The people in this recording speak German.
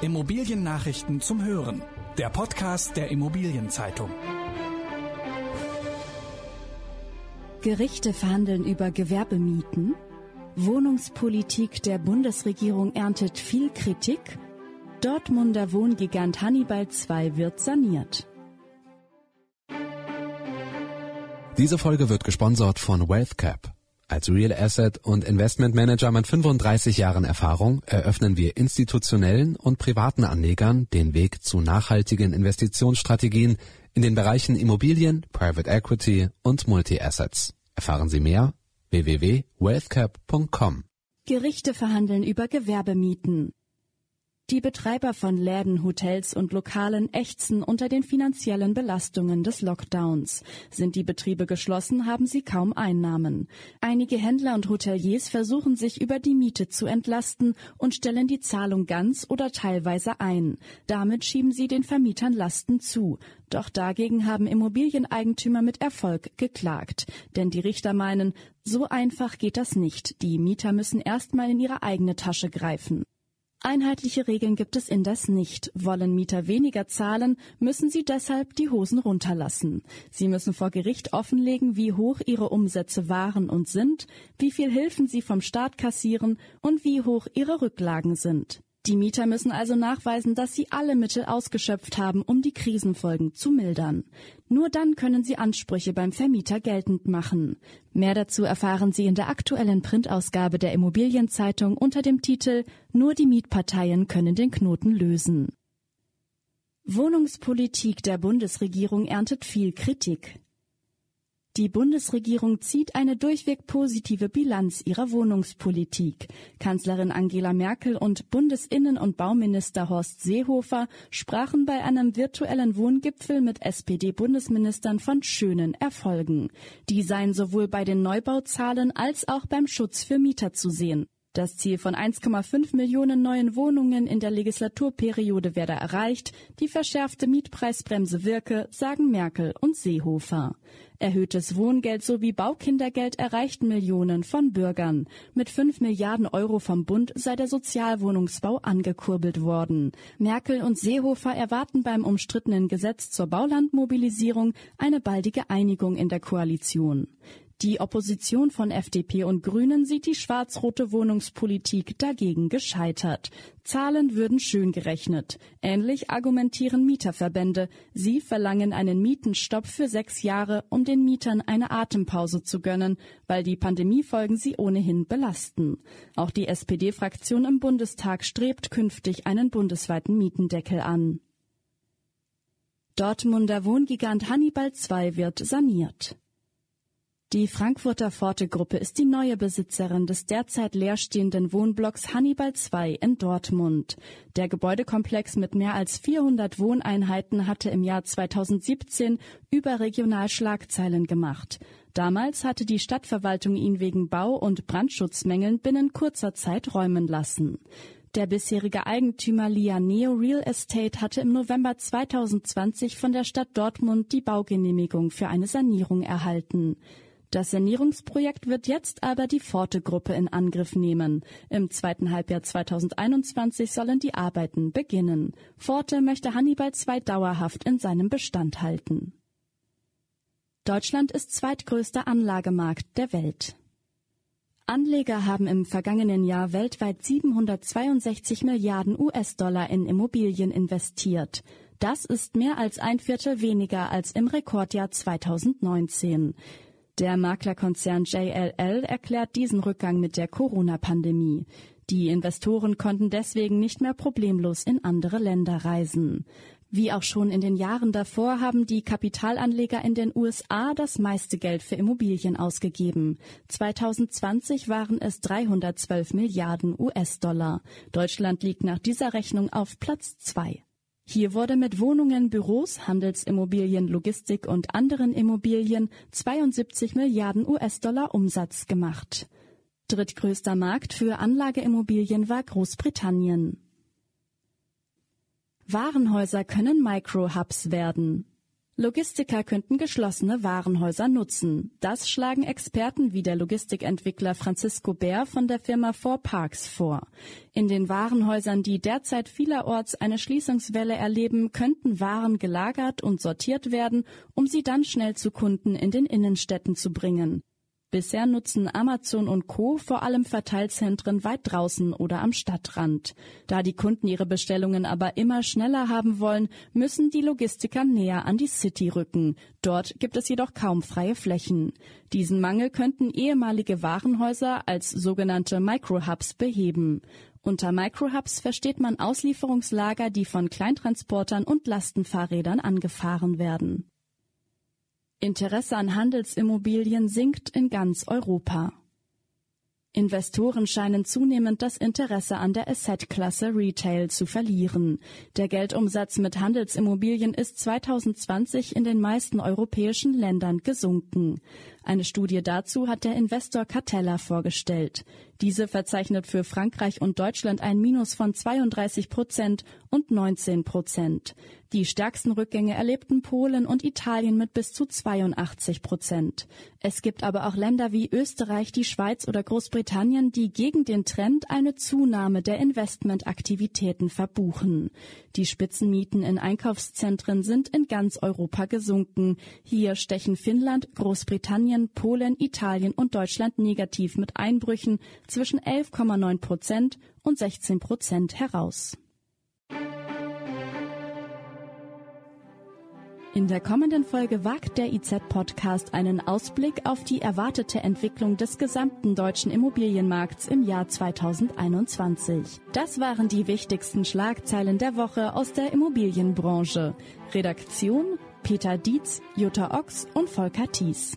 Immobiliennachrichten zum Hören. Der Podcast der Immobilienzeitung. Gerichte verhandeln über Gewerbemieten. Wohnungspolitik der Bundesregierung erntet viel Kritik. Dortmunder Wohngigant Hannibal II wird saniert. Diese Folge wird gesponsert von WealthCap. Als Real Asset und Investment Manager mit 35 Jahren Erfahrung eröffnen wir institutionellen und privaten Anlegern den Weg zu nachhaltigen Investitionsstrategien in den Bereichen Immobilien, Private Equity und Multi-Assets. Erfahren Sie mehr www.wealthcap.com. Gerichte verhandeln über Gewerbemieten. Die Betreiber von Läden, Hotels und Lokalen ächzen unter den finanziellen Belastungen des Lockdowns. Sind die Betriebe geschlossen, haben sie kaum Einnahmen. Einige Händler und Hoteliers versuchen sich über die Miete zu entlasten und stellen die Zahlung ganz oder teilweise ein. Damit schieben sie den Vermietern Lasten zu. Doch dagegen haben Immobilieneigentümer mit Erfolg geklagt. Denn die Richter meinen, so einfach geht das nicht. Die Mieter müssen erstmal in ihre eigene Tasche greifen. Einheitliche Regeln gibt es indes nicht. Wollen Mieter weniger zahlen, müssen sie deshalb die Hosen runterlassen. Sie müssen vor Gericht offenlegen, wie hoch ihre Umsätze waren und sind, wie viel Hilfen sie vom Staat kassieren und wie hoch ihre Rücklagen sind. Die Mieter müssen also nachweisen, dass sie alle Mittel ausgeschöpft haben, um die Krisenfolgen zu mildern. Nur dann können sie Ansprüche beim Vermieter geltend machen. Mehr dazu erfahren Sie in der aktuellen Printausgabe der Immobilienzeitung unter dem Titel Nur die Mietparteien können den Knoten lösen. Wohnungspolitik der Bundesregierung erntet viel Kritik. Die Bundesregierung zieht eine durchweg positive Bilanz ihrer Wohnungspolitik. Kanzlerin Angela Merkel und Bundesinnen- und Bauminister Horst Seehofer sprachen bei einem virtuellen Wohngipfel mit SPD-Bundesministern von schönen Erfolgen. Die seien sowohl bei den Neubauzahlen als auch beim Schutz für Mieter zu sehen. Das Ziel von 1,5 Millionen neuen Wohnungen in der Legislaturperiode werde erreicht, die verschärfte Mietpreisbremse wirke, sagen Merkel und Seehofer. Erhöhtes Wohngeld sowie Baukindergeld erreichten Millionen von Bürgern. Mit 5 Milliarden Euro vom Bund sei der Sozialwohnungsbau angekurbelt worden. Merkel und Seehofer erwarten beim umstrittenen Gesetz zur Baulandmobilisierung eine baldige Einigung in der Koalition. Die Opposition von FDP und Grünen sieht die schwarz-rote Wohnungspolitik dagegen gescheitert. Zahlen würden schön gerechnet. Ähnlich argumentieren Mieterverbände. Sie verlangen einen Mietenstopp für sechs Jahre, um den Mietern eine Atempause zu gönnen, weil die Pandemiefolgen sie ohnehin belasten. Auch die SPD-Fraktion im Bundestag strebt künftig einen bundesweiten Mietendeckel an. Dortmunder Wohngigant Hannibal II wird saniert. Die Frankfurter Forte-Gruppe ist die neue Besitzerin des derzeit leerstehenden Wohnblocks Hannibal II in Dortmund. Der Gebäudekomplex mit mehr als 400 Wohneinheiten hatte im Jahr 2017 überregional Schlagzeilen gemacht. Damals hatte die Stadtverwaltung ihn wegen Bau- und Brandschutzmängeln binnen kurzer Zeit räumen lassen. Der bisherige Eigentümer Lianeo Real Estate hatte im November 2020 von der Stadt Dortmund die Baugenehmigung für eine Sanierung erhalten. Das Sanierungsprojekt wird jetzt aber die Forte-Gruppe in Angriff nehmen. Im zweiten Halbjahr 2021 sollen die Arbeiten beginnen. Forte möchte Hannibal II dauerhaft in seinem Bestand halten. Deutschland ist zweitgrößter Anlagemarkt der Welt. Anleger haben im vergangenen Jahr weltweit 762 Milliarden US-Dollar in Immobilien investiert. Das ist mehr als ein Viertel weniger als im Rekordjahr 2019. Der Maklerkonzern JLL erklärt diesen Rückgang mit der Corona-Pandemie. Die Investoren konnten deswegen nicht mehr problemlos in andere Länder reisen. Wie auch schon in den Jahren davor haben die Kapitalanleger in den USA das meiste Geld für Immobilien ausgegeben. 2020 waren es 312 Milliarden US-Dollar. Deutschland liegt nach dieser Rechnung auf Platz zwei. Hier wurde mit Wohnungen, Büros, Handelsimmobilien, Logistik und anderen Immobilien 72 Milliarden US-Dollar Umsatz gemacht. Drittgrößter Markt für Anlageimmobilien war Großbritannien. Warenhäuser können Micro-Hubs werden. Logistiker könnten geschlossene Warenhäuser nutzen. Das schlagen Experten wie der Logistikentwickler Francisco Bär von der Firma Four Parks vor. In den Warenhäusern, die derzeit vielerorts eine Schließungswelle erleben, könnten Waren gelagert und sortiert werden, um sie dann schnell zu Kunden in den Innenstädten zu bringen. Bisher nutzen Amazon und Co. vor allem Verteilzentren weit draußen oder am Stadtrand. Da die Kunden ihre Bestellungen aber immer schneller haben wollen, müssen die Logistiker näher an die City rücken. Dort gibt es jedoch kaum freie Flächen. Diesen Mangel könnten ehemalige Warenhäuser als sogenannte Microhubs beheben. Unter Microhubs versteht man Auslieferungslager, die von Kleintransportern und Lastenfahrrädern angefahren werden. Interesse an Handelsimmobilien sinkt in ganz Europa. Investoren scheinen zunehmend das Interesse an der Asset-Klasse Retail zu verlieren. Der Geldumsatz mit Handelsimmobilien ist 2020 in den meisten europäischen Ländern gesunken. Eine Studie dazu hat der Investor Catella vorgestellt. Diese verzeichnet für Frankreich und Deutschland ein Minus von 32 Prozent und 19 Prozent. Die stärksten Rückgänge erlebten Polen und Italien mit bis zu 82 Prozent. Es gibt aber auch Länder wie Österreich, die Schweiz oder Großbritannien, die gegen den Trend eine Zunahme der Investmentaktivitäten verbuchen. Die Spitzenmieten in Einkaufszentren sind in ganz Europa gesunken. Hier stechen Finnland, Großbritannien, Polen, Italien und Deutschland negativ mit Einbrüchen zwischen 11,9 Prozent und 16 Prozent heraus. In der kommenden Folge wagt der IZ-Podcast einen Ausblick auf die erwartete Entwicklung des gesamten deutschen Immobilienmarkts im Jahr 2021. Das waren die wichtigsten Schlagzeilen der Woche aus der Immobilienbranche. Redaktion Peter Dietz, Jutta Ochs und Volker Thies.